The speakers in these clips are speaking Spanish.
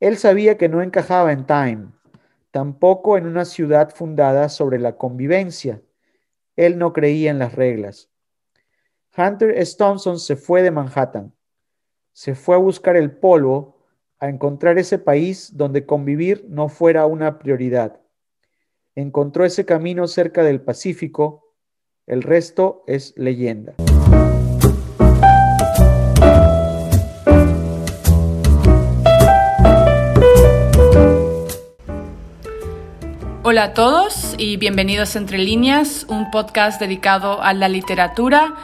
Él sabía que no encajaba en Time, tampoco en una ciudad fundada sobre la convivencia. Él no creía en las reglas. Hunter S. Thompson se fue de Manhattan. Se fue a buscar el polvo, a encontrar ese país donde convivir no fuera una prioridad. Encontró ese camino cerca del Pacífico. El resto es leyenda. Hola a todos y bienvenidos a Entre Líneas, un podcast dedicado a la literatura.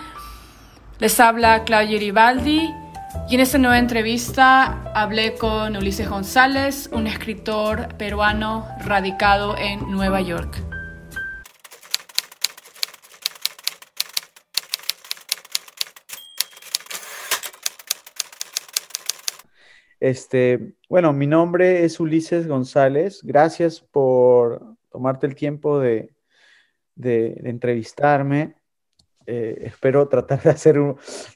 Les habla Claudia Ribaldi y en esta nueva entrevista hablé con Ulises González, un escritor peruano radicado en Nueva York. Este, bueno, mi nombre es Ulises González. Gracias por tomarte el tiempo de, entrevistarme. Eh, espero tratar de hacer,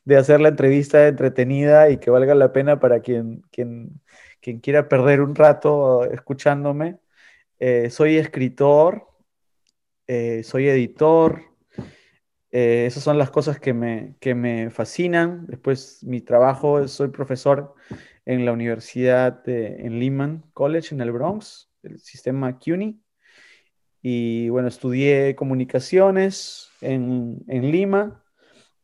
de hacer la entrevista entretenida y que valga la pena para quien, quien, quien quiera perder un rato escuchándome. Eh, soy escritor, eh, soy editor. esas son las cosas que me, que me fascinan. Después mi trabajo, soy profesor en la Universidad en Lehman College, en el Bronx, el sistema CUNY. Y bueno, estudié comunicaciones en, en Lima.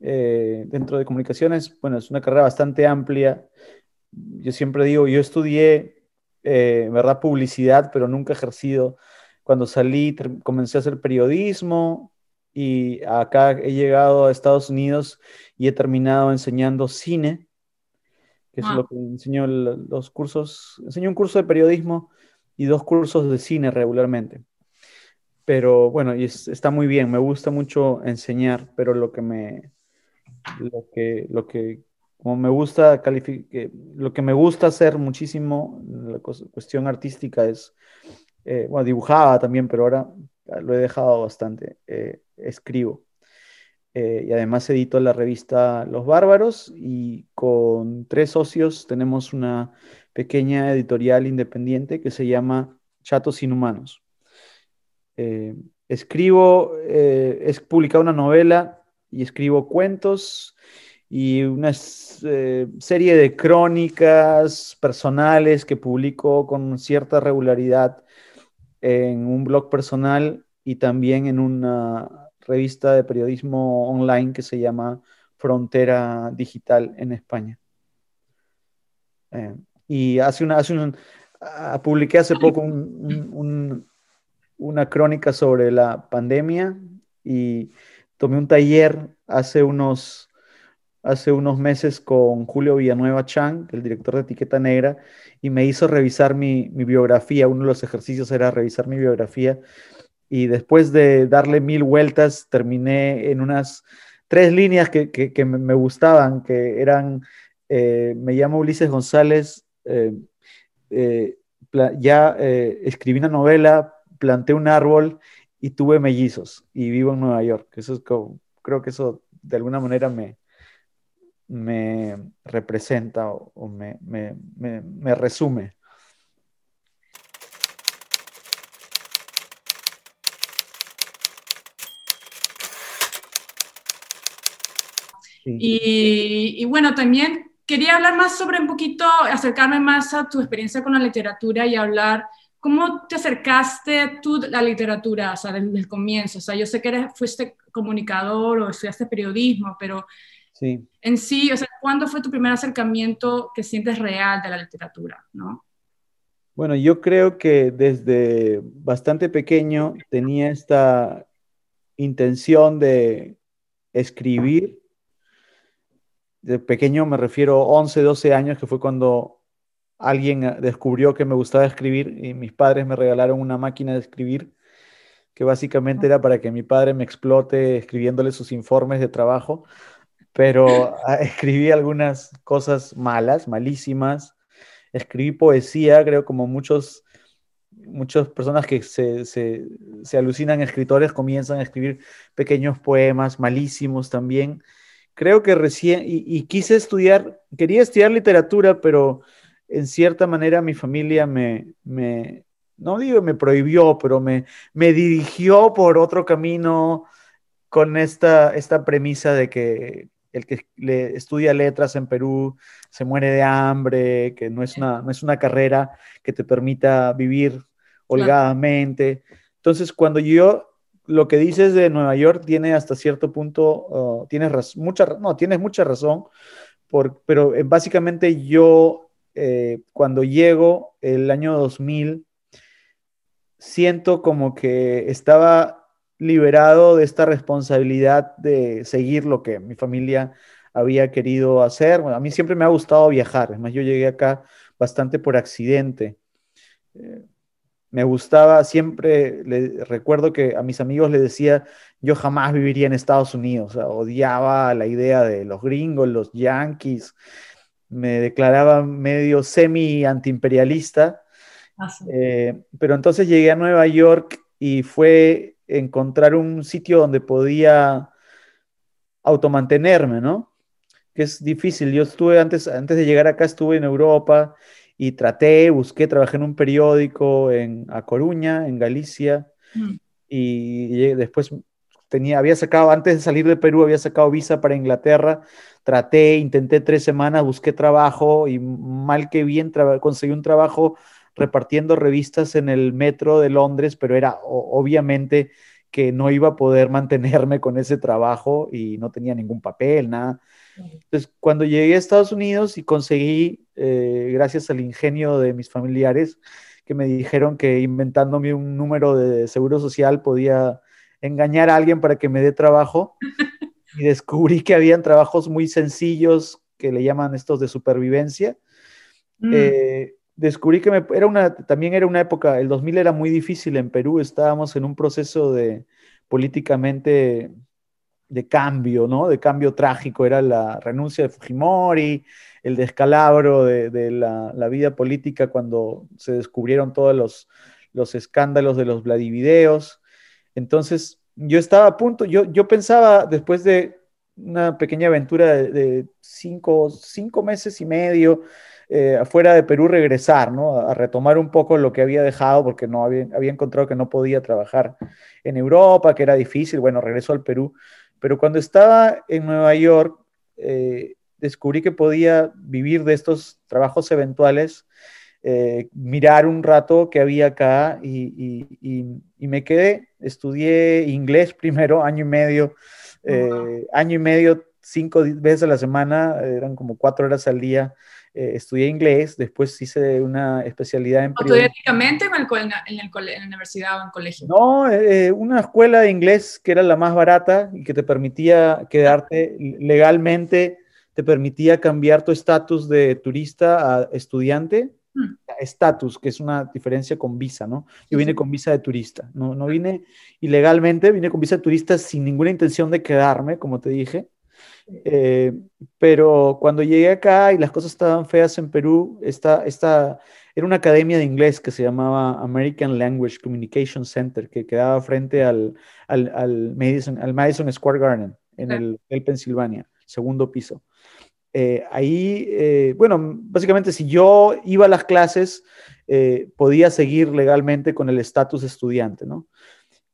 Eh, dentro de comunicaciones, bueno, es una carrera bastante amplia. Yo siempre digo, yo estudié, eh, verdad, publicidad, pero nunca ejercido. Cuando salí, comencé a hacer periodismo y acá he llegado a Estados Unidos y he terminado enseñando cine, que es lo que enseño los cursos. Enseño un curso de periodismo y dos cursos de cine regularmente pero bueno, y está muy bien, me gusta mucho enseñar, pero lo que me, lo que, lo que, como me gusta lo que me gusta hacer muchísimo, la cuestión artística es, eh, bueno, dibujaba también, pero ahora lo he dejado bastante, eh, escribo. Eh, y además edito la revista Los Bárbaros y con tres socios tenemos una pequeña editorial independiente que se llama Chatos Inhumanos. Eh, escribo, eh, he publicado una novela y escribo cuentos y una eh, serie de crónicas personales que publico con cierta regularidad en un blog personal y también en una revista de periodismo online que se llama Frontera Digital en España. y hace una, hace un, ah, publiqué hace poco un una crónica sobre la pandemia y tomé un taller hace unos, hace unos meses con Julio Villanueva Chang, el director de Etiqueta Negra, y me hizo revisar mi, biografía. Uno de los ejercicios era revisar mi biografía. Y después de darle mil vueltas, terminé en unas tres líneas que, me gustaban, que eran, eh, me llamo Ulises González, eh, eh, ya escribí una novela, planté un árbol y tuve mellizos y vivo en Nueva York. Eso es como, creo que eso de alguna manera me, me representa o, me, me, resume. Y, y, bueno, también quería hablar más sobre un poquito, acercarme más a tu experiencia con la literatura y hablar ¿Cómo te acercaste tú a la literatura, o sea, desde el comienzo? O sea, yo sé que eres, fuiste comunicador o estudiaste periodismo, pero sí. en sí, o sea, ¿cuándo fue tu primer acercamiento que sientes real de la literatura, no? Bueno, yo creo que desde bastante pequeño tenía esta intención de escribir. De pequeño me refiero 11, 12 años, que fue cuando alguien eh, descubrió que me gustaba escribir y mis padres me regalaron una máquina de escribir que básicamente era para que mi padre me explote escribiéndole sus informes de trabajo, pero ah, escribí algunas cosas malas, malísimas. Escribí poesía, creo como muchos, muchas personas que se, se, se alucinan escritores comienzan a escribir pequeños poemas malísimos también. Creo que recién, y, y quise estudiar, quería estudiar literatura, pero en cierta manera mi familia me, me no digo me prohibió, pero me, me dirigió por otro camino con esta, esta premisa de que el que le estudia letras en Perú se muere de hambre, que no es una, no es una carrera que te permita vivir holgadamente. Entonces, cuando yo lo que dices de Nueva York tiene hasta cierto punto, uh, tienes, mucha, no, tienes mucha razón, por, pero eh, básicamente yo eh, cuando llego el año 2000, siento como que estaba liberado de esta responsabilidad de seguir lo que mi familia había querido hacer. a mí siempre me ha gustado viajar, además yo llegué acá bastante por accidente. Eh, me gustaba, siempre le, recuerdo que a mis amigos les decía, yo jamás viviría en Estados Unidos, odiaba la idea de los gringos, los yankees, me declaraba medio semi antiimperialista, ah, eh, pero entonces llegué a Nueva York y fue encontrar un sitio donde podía automantenerme, ¿no? Que es difícil. Yo estuve antes, antes de llegar acá, estuve en Europa y traté, busqué, trabajé en un periódico en A Coruña, en Galicia, mm. y después tenía, había sacado, antes de salir de Perú, había sacado visa para Inglaterra, traté, intenté tres semanas, busqué trabajo y mal que bien conseguí un trabajo repartiendo revistas en el metro de Londres, pero era obviamente que no iba a poder mantenerme con ese trabajo y no tenía ningún papel, nada. Entonces, cuando llegué a Estados Unidos y conseguí, eh, gracias al ingenio de mis familiares, que me dijeron que inventándome un número de seguro social podía engañar a alguien para que me dé trabajo, y descubrí que habían trabajos muy sencillos que le llaman estos de supervivencia. Mm. Eh, descubrí que era una, también era una época, el 2000 era muy difícil en Perú, estábamos en un proceso de políticamente de cambio, ¿no? De cambio trágico, era la renuncia de Fujimori, el descalabro de, la, vida política cuando se descubrieron todos los, los escándalos de los Vladivideos. Entonces, yo estaba a punto, yo, yo pensaba después de una pequeña aventura de, cinco, cinco meses y medio, eh, afuera de Perú regresar, ¿no? A, retomar un poco lo que había dejado porque no había, encontrado que no podía trabajar en Europa, que era difícil, bueno, regresó al Perú. Pero cuando estaba en Nueva York, eh, descubrí que podía vivir de estos trabajos eventuales, eh, mirar un rato que había acá y, y, me quedé, estudié inglés primero, año y medio, año y medio, cinco veces a la semana, eran como cuatro horas al día eh, estudié inglés, después hice una especialidad en periodismo. ¿Automáticamente en, el, en, la universidad o en colegio? No, eh, una escuela de inglés que era la más barata y que te permitía quedarte legalmente, te permitía cambiar tu estatus de turista a estudiante. Hmm. Estatus, que es una diferencia con visa, ¿no? Yo vine con visa de turista, no, no vine ilegalmente, vine con visa de turista sin ninguna intención de quedarme, como te dije. Eh, pero cuando llegué acá y las cosas estaban feas en Perú, esta, esta, era una academia de inglés que se llamaba American Language Communication Center, que quedaba frente al, al, al Madison, al Madison Square Garden, en el, el, Pensilvania, segundo piso. Eh, ahí, eh, bueno, básicamente si yo iba a las clases, podía seguir legalmente con el estatus de estudiante, ¿no?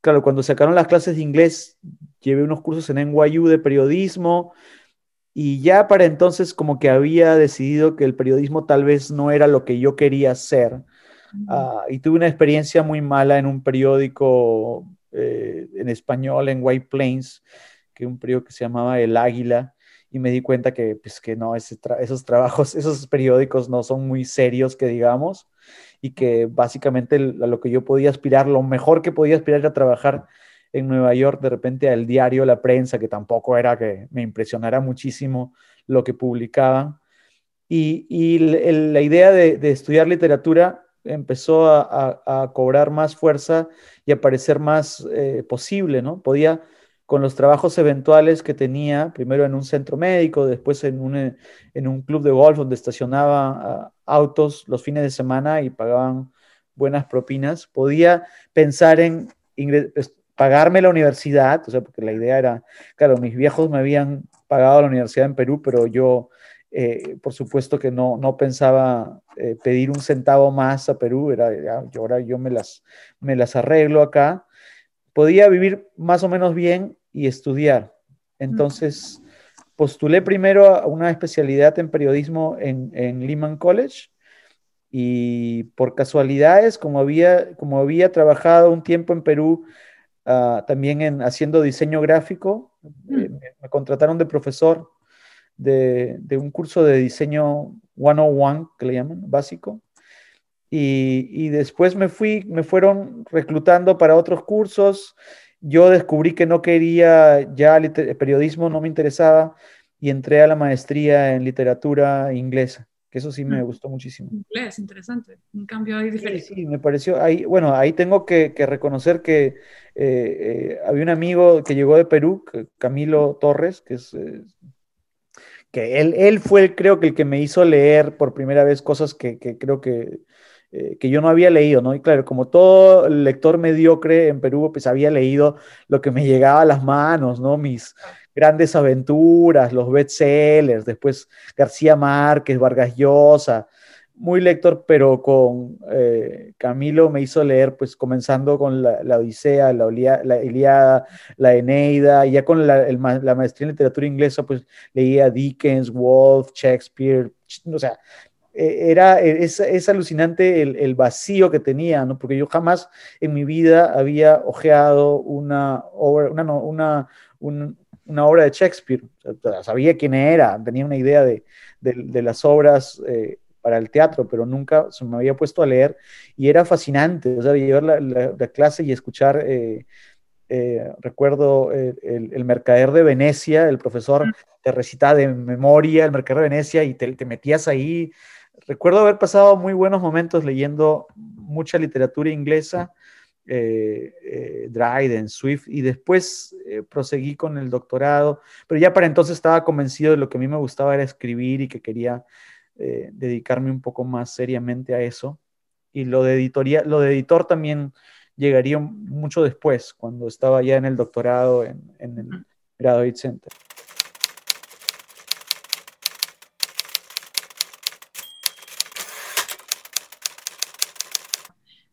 Claro, cuando sacaron las clases de inglés, llevé unos cursos en NYU de periodismo y ya para entonces como que había decidido que el periodismo tal vez no era lo que yo quería hacer. Ah, y tuve una experiencia muy mala en un periódico eh, en español, en White Plains, que un periódico que se llamaba El Águila, y me di cuenta que, pues, que no, esos trabajos, esos periódicos no son muy serios, que digamos, y que básicamente a lo que yo podía aspirar, lo mejor que podía aspirar era trabajar en Nueva York, de repente al diario La Prensa, que tampoco era que me impresionara muchísimo lo que publicaban. Y, la idea de, estudiar literatura empezó a, cobrar más fuerza y a parecer más eh, posible, ¿no? Podía, con los trabajos eventuales que tenía, primero en un centro médico, después en un, en un club de golf donde estacionaba ah, autos los fines de semana y pagaban buenas propinas, podía pensar en pagarme la universidad, o sea, porque la idea era, claro, mis viejos me habían pagado la universidad en Perú, pero yo, eh, por supuesto que no, no pensaba eh, pedir un centavo más a Perú, era, ya, ahora yo me las, me las arreglo acá, podía vivir más o menos bien y estudiar. Entonces, postulé primero a una especialidad en periodismo en, en Lehman College y por casualidades, como había, como había trabajado un tiempo en Perú, uh, también en, haciendo diseño gráfico, eh, me, contrataron de profesor de, de, un curso de diseño 101, que le llaman, básico. Y, y, después me fui, me fueron reclutando para otros cursos. Yo descubrí que no quería ya periodismo, no me interesaba, y entré a la maestría en literatura inglesa que eso sí me mm. gustó muchísimo. Inglés, interesante, un cambio ahí diferente. Sí, sí, me pareció, ahí, bueno, ahí tengo que, reconocer que eh, eh, había un amigo que llegó de Perú, Camilo Torres, que es, eh, que él, él fue, creo que el que me hizo leer por primera vez cosas que, que creo que, que yo no había leído, ¿no? Y claro, como todo lector mediocre en Perú, pues había leído lo que me llegaba a las manos, ¿no? Mis grandes aventuras, los bestsellers, después García Márquez, Vargas Llosa, muy lector, pero con eh, Camilo me hizo leer, pues comenzando con la, Odisea, la, la, Iliada, la Eneida, y ya con la, maestría en literatura inglesa, pues leía Dickens, Wolf, Shakespeare, o sea, era, e, es, alucinante el, vacío que tenía, ¿no? Porque yo jamás en mi vida había ojeado una obra, una, una, un, una obra de Shakespeare. sabía quién era, tenía una idea de, las obras eh, para el teatro, pero nunca se me había puesto a leer y era fascinante, o sea, llevar la, clase y escuchar, eh, eh, recuerdo el, Mercader de Venecia, el profesor te recitaba de memoria el Mercader de Venecia y te, te metías ahí. Recuerdo haber pasado muy buenos momentos leyendo mucha literatura inglesa eh, eh, Dryden, Swift, y después eh, proseguí con el doctorado, pero ya para entonces estaba convencido de lo que a mí me gustaba era escribir y que quería dedicarme un poco más seriamente a eso. Y lo de, editoría, lo de editor también llegaría mucho después, cuando estaba ya en el doctorado en, en el Graduate Center.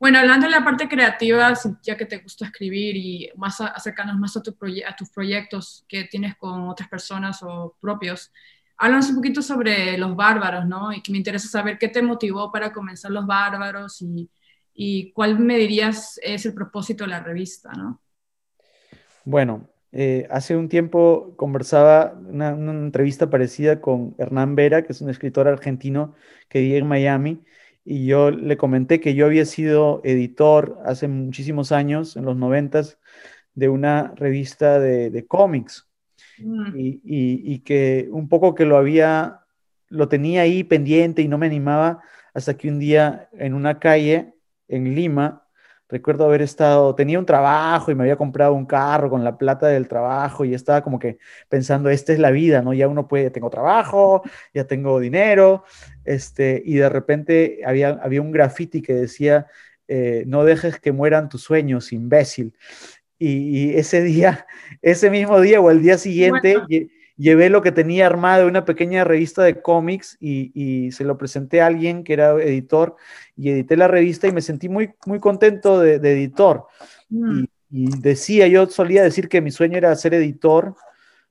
Bueno, hablando de la parte creativa, ya que te gusta escribir y más acercarnos más a, tu a tus proyectos que tienes con otras personas o propios, háblanos un poquito sobre los bárbaros, ¿no? Y que me interesa saber qué te motivó para comenzar los bárbaros y, y cuál me dirías es el propósito de la revista, ¿no? Bueno, eh, hace un tiempo conversaba una, una entrevista parecida con Hernán Vera, que es un escritor argentino que vive en Miami y yo le comenté que yo había sido editor hace muchísimos años, en los noventas, de una revista de, cómics mm. y, que un poco que lo había, lo tenía ahí pendiente y no me animaba hasta que un día en una calle en Lima recuerdo haber estado, tenía un trabajo y me había comprado un carro con la plata del trabajo y estaba como que pensando, esta es la vida, ¿no? Ya uno puede, tengo trabajo, ya tengo dinero, este, y de repente había, había un graffiti que decía, eh, no dejes que mueran tus sueños, imbécil. Y, ese día, ese mismo día o el día siguiente, llevé lo que tenía armado, una pequeña revista de cómics y, se lo presenté a alguien que era editor y edité la revista y me sentí muy, muy contento de, editor. Mm. Y, decía, yo solía decir que mi sueño era ser editor,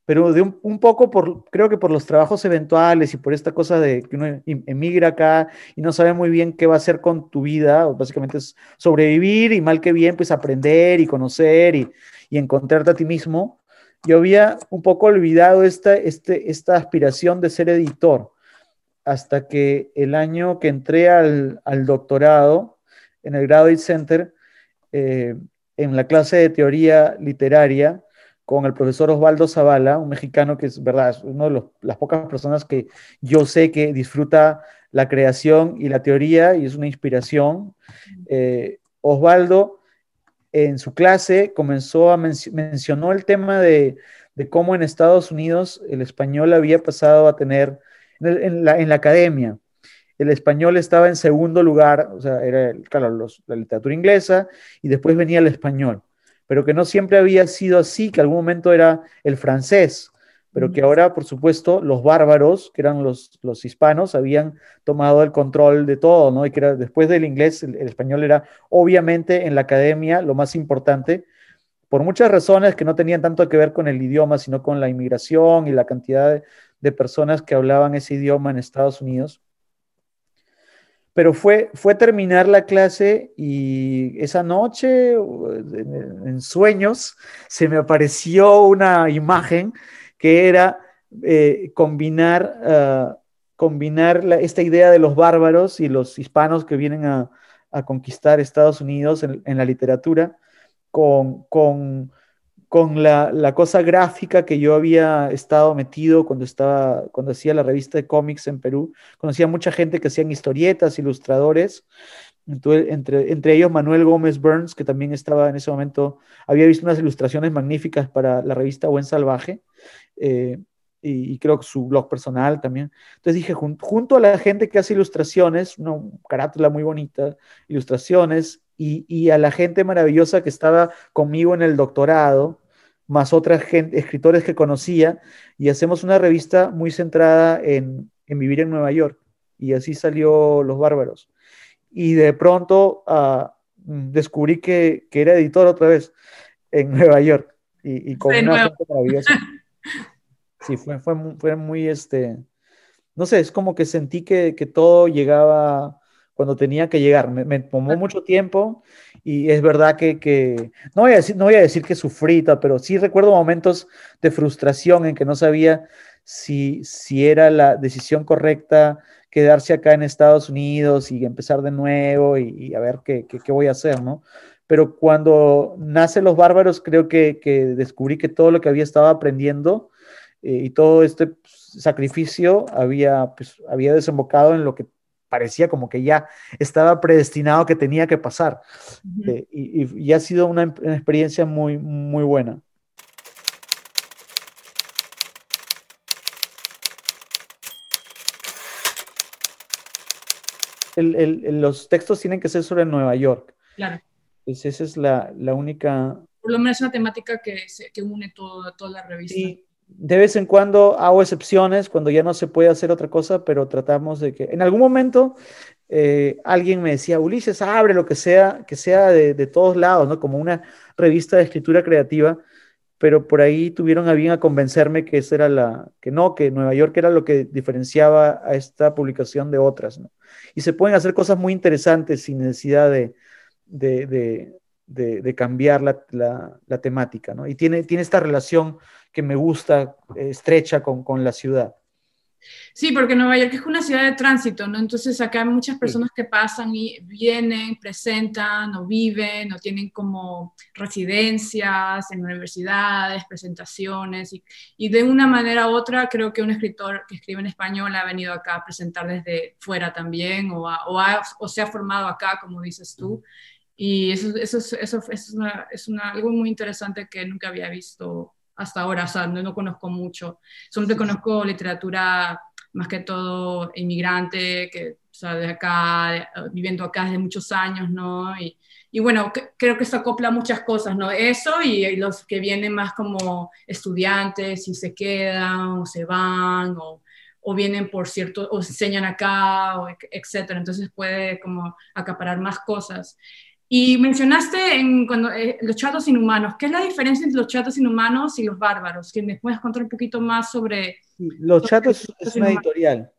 pero de un, poco por, creo que por los trabajos eventuales y por esta cosa de que uno emigra acá y no sabe muy bien qué va a hacer con tu vida, básicamente es sobrevivir y mal que bien, pues aprender y conocer y, y encontrarte a ti mismo yo había un poco olvidado esta, este, esta aspiración de ser editor, hasta que el año que entré al, doctorado en el Graduate Center, eh, en la clase de teoría literaria, con el profesor Osvaldo Zavala, un mexicano que es verdad, es una de las pocas personas que yo sé que disfruta la creación y la teoría y es una inspiración. Eh, Osvaldo en su clase comenzó a mencionó el tema de, cómo en Estados Unidos el español había pasado a tener en, la, academia. El español estaba en segundo lugar, o sea, era claro, la literatura inglesa y después venía el español, pero que no siempre había sido así, que algún momento era el francés, pero que ahora, por supuesto, los bárbaros, que eran los, los hispanos, habían tomado el control de todo, ¿no? Y que era, después del inglés, el, español era obviamente en la academia lo más importante, por muchas razones que no tenían tanto que ver con el idioma, sino con la inmigración y la cantidad de personas que hablaban ese idioma en Estados Unidos pero fue, fue terminar la clase y esa noche, en, sueños, se me apareció una imagen que era eh, combinar, ah, combinar esta idea de los bárbaros y los hispanos que vienen a, conquistar Estados Unidos en, la literatura con, con con la, cosa gráfica que yo había estado metido cuando, estaba, cuando hacía la revista de cómics en Perú. Conocía mucha gente que hacían historietas, ilustradores, entre, entre ellos Manuel Gómez Burns, que también estaba en ese momento, había visto unas ilustraciones magníficas para la revista Buen Salvaje. Eh, y, creo que su blog personal también. Entonces dije, junto a la gente que hace ilustraciones, una carátula muy bonita, ilustraciones, y, a la gente maravillosa que estaba conmigo en el doctorado, más otras escritores que conocía, y hacemos una revista muy centrada en, vivir en Nueva York. Y así salió Los Bárbaros. Y de pronto ah, descubrí que, era editor otra vez en Nueva York. Y, con una gente maravillosa. Sí, fue, fue, fue, muy, este, no sé, es como que sentí que, que todo llegaba cuando tenía que llegar. Me, tomó mucho tiempo y es verdad que, que, no, voy a decir, no voy a decir que sufrí, pero sí recuerdo momentos de frustración en que no sabía si, si era la decisión correcta quedarse acá en Estados Unidos y empezar de nuevo y, a ver qué, qué, qué, voy a hacer, ¿no? Pero cuando nace Los Bárbaros, creo que, que descubrí que todo lo que había estado aprendiendo eh, y todo este sacrificio había, pues, había desembocado en lo que parecía como que ya estaba predestinado que tenía que pasar. Eh, y, ha sido una, experiencia muy, muy buena. los textos tienen que ser sobre Nueva York. Claro. Pues esa es la, única... Por lo menos es una temática que, que une todo, toda la revista de vez en cuando hago excepciones cuando ya no se puede hacer otra cosa, pero tratamos de que en algún momento eh, alguien me decía, Ulises, abre lo que sea, que sea de, todos lados, ¿no? Como una revista de escritura creativa, pero por ahí tuvieron a bien a convencerme que esa era la, que no, que Nueva York era lo que diferenciaba a esta publicación de otras, ¿no? Y se pueden hacer cosas muy interesantes sin necesidad de, de, cambiar la, la, temática, ¿no? Y tiene, tiene esta relación que me gusta, eh, estrecha con, con, la ciudad. Sí, porque Nueva York es una ciudad de tránsito, ¿no? Entonces acá hay muchas personas que pasan y vienen, presentan o viven o tienen como residencias en universidades, presentaciones y, y, de una manera u otra creo que un escritor que escribe en español ha venido acá a presentar desde fuera también o, o, o se ha formado acá, como dices tú. Y eso, eso, eso, es, una, es una, algo muy interesante que nunca había visto hasta ahora, o sea, no, conozco mucho. Solo conozco literatura más que todo inmigrante, que, o sea, de acá, viviendo acá desde muchos años, ¿no? Y, y bueno, creo que se acopla muchas cosas, ¿no? Eso y, los que vienen más como estudiantes y se quedan o se van o, o vienen por cierto, o se enseñan acá, o etcétera. Entonces puede como acaparar más cosas. Y mencionaste en cuando, eh, los chatos inhumanos. ¿Qué es la diferencia entre los chatos inhumanos y los bárbaros? ¿Que me puedes contar un poquito más sobre... los chatos es una editorial.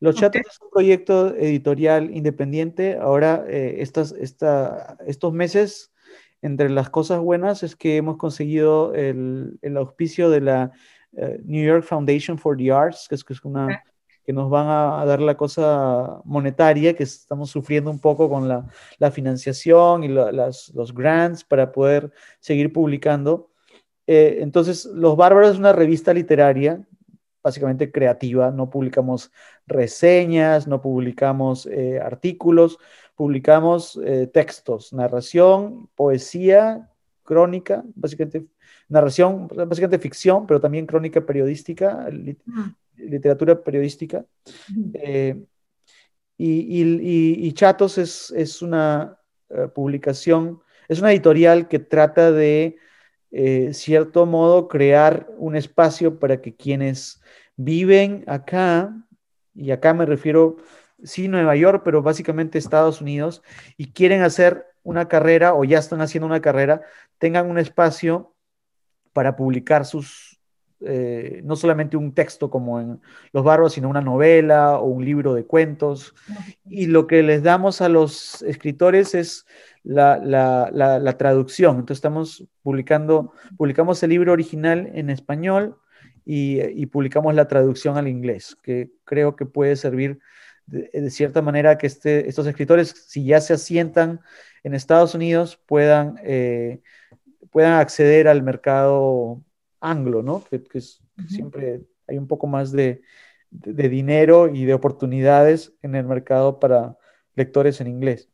Los chatos es un proyecto editorial independiente. Ahora, eh, estas, esta, estos meses, entre las cosas buenas es que hemos conseguido el, el auspicio de la eh, New York Foundation for the Arts, que es, que es una que nos van a, dar la cosa monetaria, que estamos sufriendo un poco con la, financiación y los grants para poder seguir publicando. Eh, entonces, Los Bárbaros es una revista literaria, básicamente creativa, no publicamos reseñas, no publicamos eh, artículos, publicamos eh, textos, narración, poesía, crónica, básicamente narración, básicamente ficción, pero también crónica periodística, literatura periodística. Eh, y, Chatos es, una eh, publicación, es una editorial que trata de eh, cierto modo, crear un espacio para que quienes viven acá, y acá me refiero, sí, Nueva York, pero básicamente Estados Unidos, y quieren hacer una carrera o ya están haciendo una carrera, tengan un espacio para publicar sus, eh, no solamente un texto como en Los Barros, sino una novela o un libro de cuentos. Y lo que les damos a los escritores es la, la traducción. Entonces estamos publicando, publicamos el libro original en español y, publicamos la traducción al inglés, que creo que puede servir de, cierta manera que este, estos escritores, si ya se asientan en Estados Unidos, puedan, eh, puedan acceder al mercado anglo, ¿no? Que, siempre hay un poco más de, de, dinero y de oportunidades en el mercado para lectores en inglés.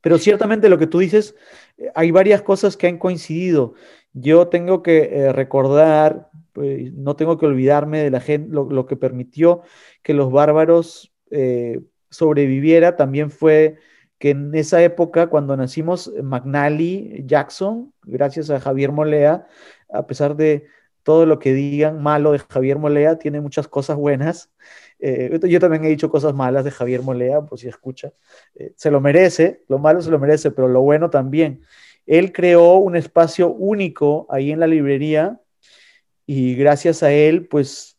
Pero ciertamente lo que tú dices, eh, hay varias cosas que han coincidido. Yo tengo que eh, recordar, pues, no tengo que olvidarme de la gente, lo, que permitió que los bárbaros eh, sobreviviera también fue que en esa época, cuando nacimos, McNally Jackson, gracias a Javier Molea, a pesar de todo lo que digan malo de Javier Molea, tiene muchas cosas buenas. Eh, yo también he dicho cosas malas de Javier Molea, por si escucha. se lo merece, lo malo se lo merece, pero lo bueno también. Él creó un espacio único ahí en la librería y gracias a él, pues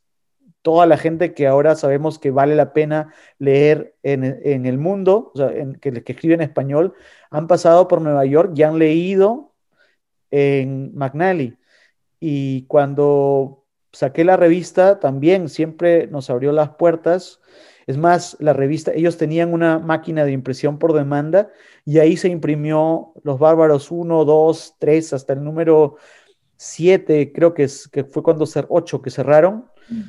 toda la gente que ahora sabemos que vale la pena leer en, el mundo, o sea, que, que escribe en español, han pasado por Nueva York y han leído en McNally. Y cuando saqué la revista, también siempre nos abrió las puertas es más, la revista, ellos tenían una máquina de impresión por demanda y ahí se imprimió Los Bárbaros 1, 2, 3, hasta el número 7, creo que, es, que fue cuando, 8 que cerraron, mm.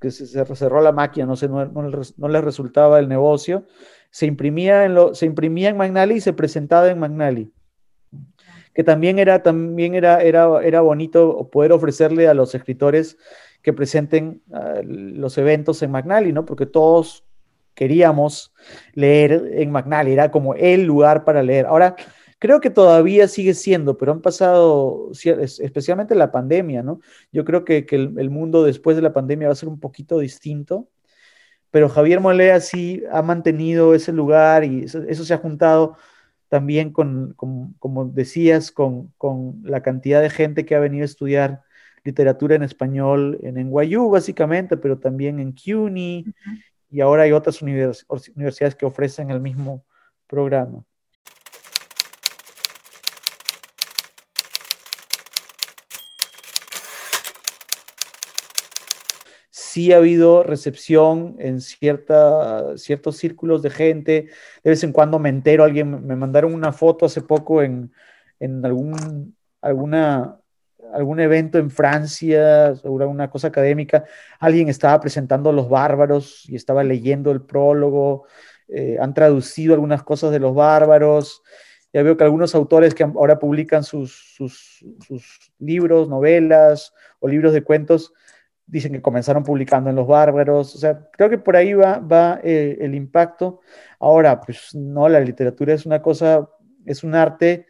Que se cerró la máquina, no sé, no, no, les resultaba el negocio. Se imprimía, en lo, se imprimía en Magnali y se presentaba en Magnali que también era, también era, era, era bonito poder ofrecerle a los escritores que presenten ah, los eventos en McNally, ¿no? Porque todos queríamos leer en McNally, era como el lugar para leer. Ahora, creo que todavía sigue siendo, pero han pasado, especialmente la pandemia, ¿no? Yo creo que, el, mundo después de la pandemia va a ser un poquito distinto, pero Javier Molea sí ha mantenido ese lugar y eso, se ha juntado también con, como decías, con, con, la cantidad de gente que ha venido a estudiar literatura en español en NYU básicamente, pero también en CUNY y ahora hay otras universidades que ofrecen el mismo programa. Sí ha habido recepción en cierta, ciertos círculos de gente. De vez en cuando me entero, alguien me mandaron una foto hace poco en, en algún, alguna algún evento en Francia, sobre una cosa académica, alguien estaba presentando Los Bárbaros y estaba leyendo el prólogo, eh, han traducido algunas cosas de Los Bárbaros, ya veo que algunos autores que ahora publican sus, sus, libros, novelas o libros de cuentos, dicen que comenzaron publicando en Los Bárbaros, o sea, creo que por ahí va, va eh, el impacto. Ahora, pues no, la literatura es una cosa, es un arte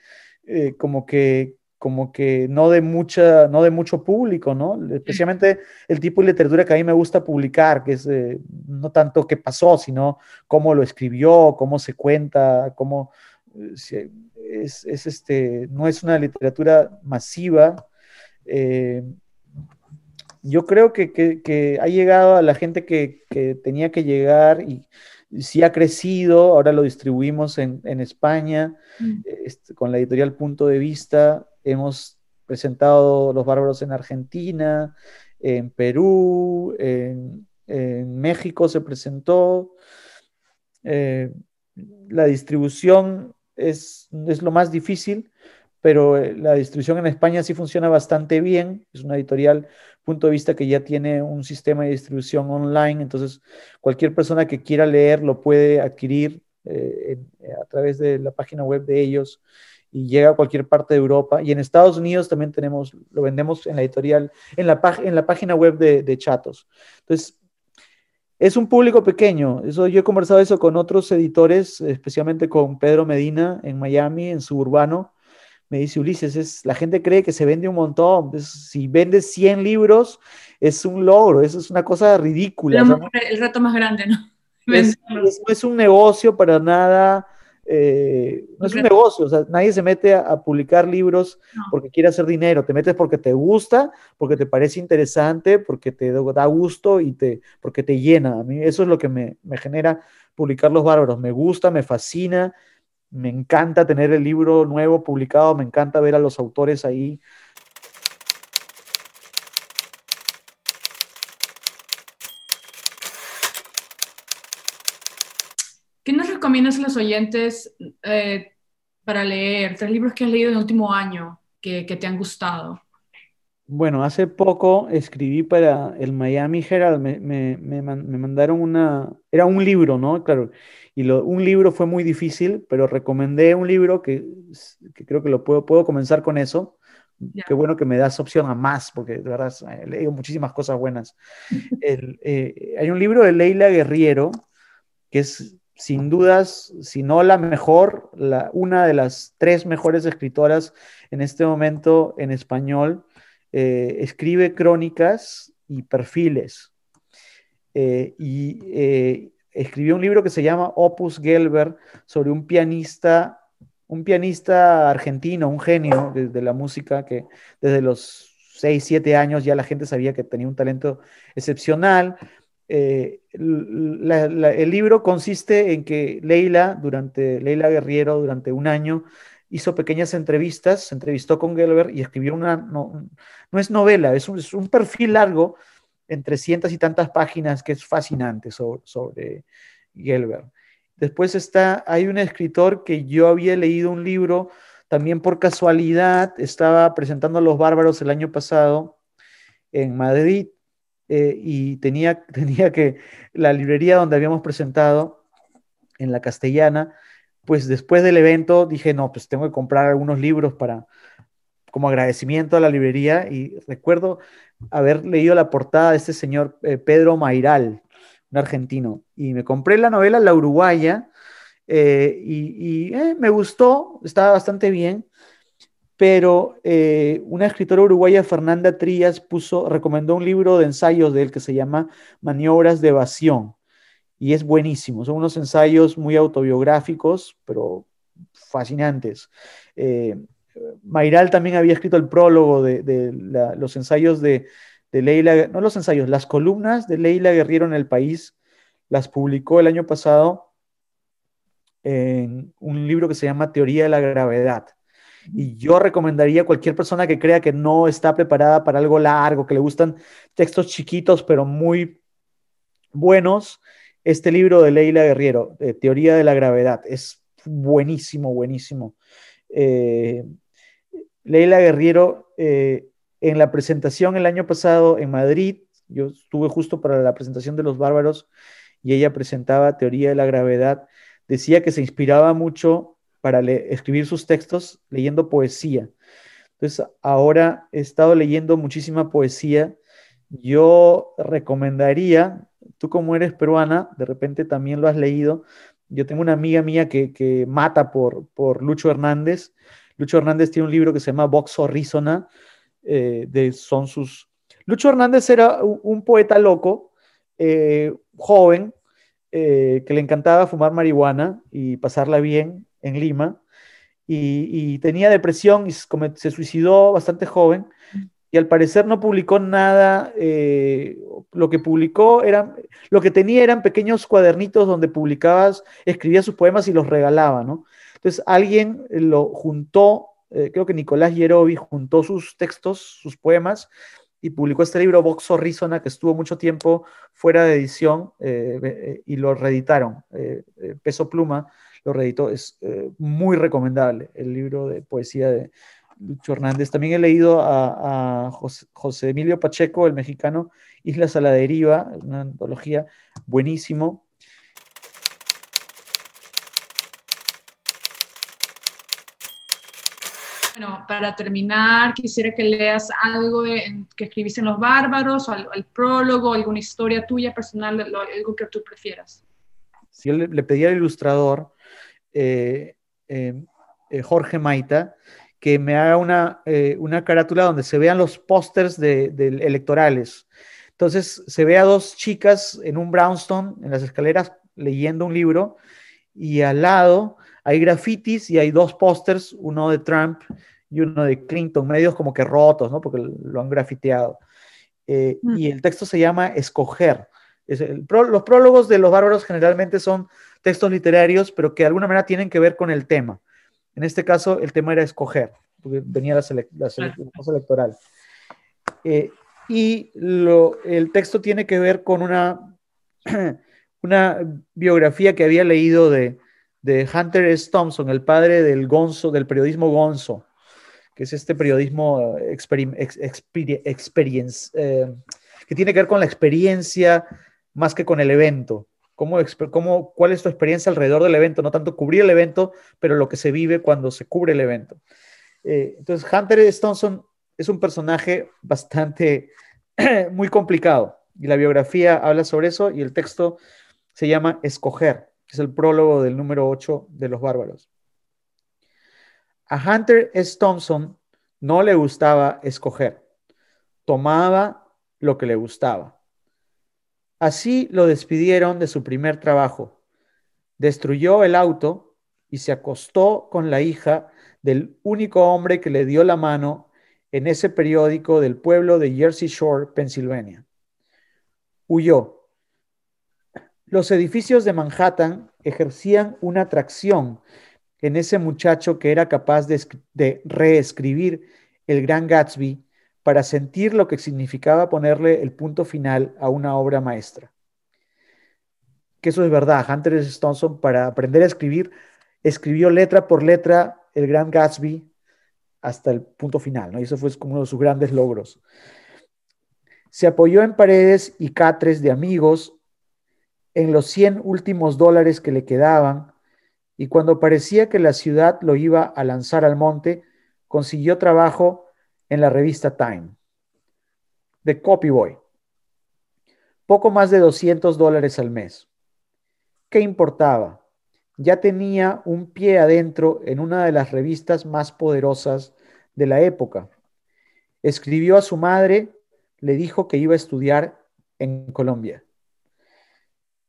eh, como que como que no de, mucha, no de mucho público, ¿no? Especialmente el tipo de literatura que a mí me gusta publicar, que es eh, no tanto qué pasó, sino cómo lo escribió, cómo se cuenta, cómo eh, es, este, no es una literatura masiva. Eh, yo creo que, ha llegado a la gente que, tenía que llegar y, sí ha crecido, ahora lo distribuimos en, España mm. este, con la editorial Punto de Vista, Hemos presentado Los Bárbaros en Argentina, en Perú, en, México se presentó. Eh, la distribución es, es, lo más difícil, pero eh, la distribución en España sí funciona bastante bien. Es una editorial, punto de vista que ya tiene un sistema de distribución online, entonces cualquier persona que quiera leer lo puede adquirir eh, a través de la página web de ellos y llega a cualquier parte de Europa. Y en Estados Unidos también tenemos, lo vendemos en la editorial, en la, página web de, Chatos. Entonces, es un público pequeño. Eso, yo he conversado eso con otros editores, especialmente con Pedro Medina en Miami, en Suburbano, me dice Ulises, es, la gente cree que se vende un montón. si vendes 100 libros, es un logro, eso es una cosa ridícula. El reto más grande, ¿no? Es, es, un negocio para nada. Eh, no es un negocio, o sea, nadie se mete a, publicar libros porque quiere hacer dinero, te metes porque te gusta, porque te parece interesante, porque te da gusto y te, porque te llena. A mí eso es lo que me, me genera publicar Los Bárbaros, me gusta, me fascina, me encanta tener el libro nuevo publicado, me encanta ver a los autores ahí. ¿Qué nos recomiendas a los oyentes eh, para leer? Tres libros que has leído en el último año que, te han gustado. Bueno, hace poco escribí para el Miami Herald, me, me, mandaron una, era un libro, ¿no? Claro, y un libro fue muy difícil, pero recomendé un libro que, creo que lo puedo, puedo comenzar con eso. Qué bueno que me das opción a más, porque de verdad he leído muchísimas cosas buenas. Eh, hay un libro de Leila Guerriero, que es sin dudas, si no la mejor, la, una de las tres mejores escritoras en este momento en español. Eh, escribe crónicas y perfiles. Eh, y escribió un libro que se llama Opus Gelber sobre un pianista, un pianista argentino, un genio de, la música que desde los 6, 7 años ya la gente sabía que tenía un talento excepcional. Eh, el libro consiste en que Leila, durante, Leila Guerriero, durante un año, hizo pequeñas entrevistas, se entrevistó con Gelber y escribió una, no, es novela, es un, es un perfil largo en 300 y tantas páginas que es fascinante sobre, sobre Gelber. Después está, hay un escritor que yo había leído un libro, también por casualidad, estaba presentando a los bárbaros el año pasado en Madrid eh, y tenía, tenía que, la librería donde habíamos presentado, en la castellana, pues después del evento dije, no, pues tengo que comprar algunos libros para, como agradecimiento a la librería y recuerdo haber leído la portada de este señor eh, Pedro Mairal, un argentino, y me compré la novela La Uruguaya eh, y, eh, me gustó, estaba bastante bien, pero una escritora uruguaya, Fernanda Trías, puso, recomendó un libro de ensayos de él que se llama Maniobras de Evasión y es buenísimo, son unos ensayos muy autobiográficos, pero fascinantes. Mairal también había escrito el prólogo de, los ensayos de, Leila, no los ensayos, las columnas de Leila Guerriero en el país, las publicó el año pasado en un libro que se llama Teoría de la Gravedad. Y yo recomendaría a cualquier persona que crea que no está preparada para algo largo, que le gustan textos chiquitos pero muy buenos, este libro de Leila Guerriero, Teoría de la Gravedad. Es buenísimo, buenísimo. Eh, Leila Guerriero, eh, en la presentación el año pasado en Madrid, yo estuve justo para la presentación de Los Bárbaros y ella presentaba Teoría de la Gravedad, decía que se inspiraba mucho para escribir sus textos leyendo poesía. Entonces, ahora he estado leyendo muchísima poesía. Yo recomendaría, tú como eres peruana, de repente también lo has leído. Yo tengo una amiga mía que, mata por, por Lucho Hernández Lucho Hernández tiene un libro que se llama Vox Horizona, eh, de, son sus... Lucho Hernández era un, poeta loco, eh, joven, eh, que le encantaba fumar marihuana y pasarla bien en Lima, y, tenía depresión y se suicidó bastante joven, al parecer no publicó nada, lo que publicó era, lo que tenía eran pequeños cuadernitos donde publicabas, escribía sus poemas y los regalaba, ¿no? Entonces alguien lo juntó, eh, creo que Nicolás Yerovi juntó sus textos, sus poemas, y publicó este libro Vox Horizona, que estuvo mucho tiempo fuera de edición, eh, eh, y lo reeditaron. Peso Pluma lo reeditó, es muy recomendable el libro de poesía de Lucho Hernández. También he leído a, José, José, Emilio Pacheco, el mexicano, Islas a la Deriva, una antología buenísimo. Bueno, para terminar, quisiera que leas algo que escribiste en Los Bárbaros, o el, prólogo, alguna historia tuya personal, algo que tú prefieras. Si yo le, pedí al ilustrador, eh, eh, eh, Jorge Maita, que me haga una, eh, una carátula donde se vean los pósters de, electorales. Entonces se ve a dos chicas en un brownstone, en las escaleras, leyendo un libro, y al lado hay grafitis y hay dos pósters, uno de Trump y uno de Clinton, medios como que rotos, ¿no? Porque lo han grafiteado. Eh, mm. Y el texto se llama Escoger. los prólogos de los bárbaros generalmente son textos literarios, pero que de alguna manera tienen que ver con el tema. En este caso, el tema era escoger, porque venía la, cosa electoral. Eh, y el texto tiene que ver con una, una biografía que había leído de, Hunter S. Thompson, el padre del gonzo, del periodismo gonzo, que es este periodismo eh, experience, eh, que tiene que ver con la experiencia más que con el evento. ¿Cómo, ¿Cuál es tu experiencia alrededor del evento? No tanto cubrir el evento, pero lo que se vive cuando se cubre el evento. Eh, entonces, Hunter S. Thompson es un personaje bastante, muy complicado. Y la biografía habla sobre eso y el texto se llama Escoger, es el prólogo del número 8 de Los Bárbaros. A Hunter S. Thompson no le gustaba escoger, tomaba lo que le gustaba. Así lo despidieron de su primer trabajo. Destruyó el auto y se acostó con la hija del único hombre que le dio la mano en ese periódico del pueblo de Jersey Shore, Pensilvania. Huyó. Los edificios de Manhattan ejercían una atracción en ese muchacho que era capaz de, reescribir el Gran Gatsby para sentir lo que significaba ponerle el punto final a una obra maestra. Que eso es verdad. Hunter S. Thompson, para aprender a escribir, escribió letra por letra el Gran Gatsby hasta el punto final, ¿no? Y eso fue como uno de sus grandes logros. Se apoyó en paredes y catres de amigos, en los 100 últimos dólares que le quedaban, y cuando parecía que la ciudad lo iba a lanzar al monte, consiguió trabajo en la revista Time, de Copyboy. Poco más de 200 dólares al mes. ¿Qué importaba? Ya tenía un pie adentro en una de las revistas más poderosas de la época. Escribió a su madre, le dijo que iba a estudiar en Colombia.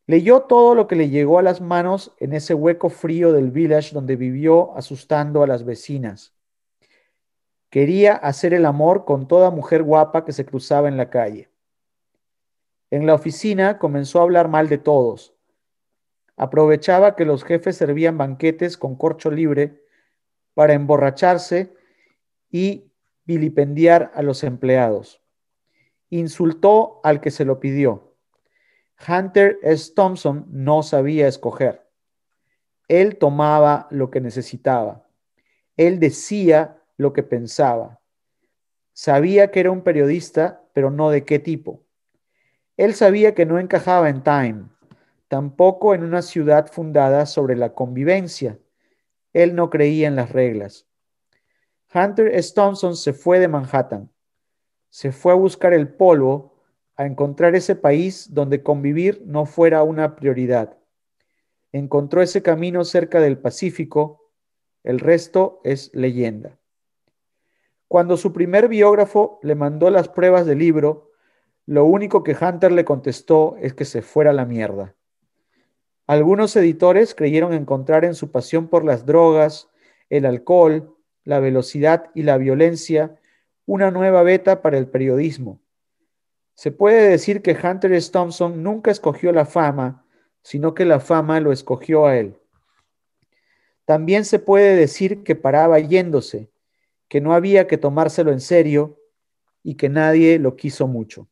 Leyó todo lo que le llegó a las manos en ese hueco frío del village donde vivió asustando a las vecinas. Quería hacer el amor con toda mujer guapa que se cruzaba en la calle. En la oficina comenzó a hablar mal de todos. Aprovechaba que los jefes servían banquetes con corcho libre para emborracharse y vilipendiar a los empleados. Insultó al que se lo pidió Hunter S. Thompson no sabía escoger. Él tomaba lo que necesitaba. Él decía lo que pensaba. Sabía que era un periodista, pero no de qué tipo. Él sabía que no encajaba en Time, tampoco en una ciudad fundada sobre la convivencia. Él no creía en las reglas. Hunter S. Thompson se fue de Manhattan. Se fue a buscar el polvo a encontrar ese país donde convivir no fuera una prioridad. Encontró ese camino cerca del Pacífico, el resto es leyenda. Cuando su primer biógrafo le mandó las pruebas del libro, lo único que Hunter le contestó es que se fuera a la mierda. Algunos editores creyeron encontrar en su pasión por las drogas, el alcohol, la velocidad y la violencia una nueva beta para el periodismo se puede decir que Hunter S. Thompson nunca escogió la fama, sino que la fama lo escogió a él. También se puede decir que paraba yéndose, que no había que tomárselo en serio y que nadie lo quiso mucho.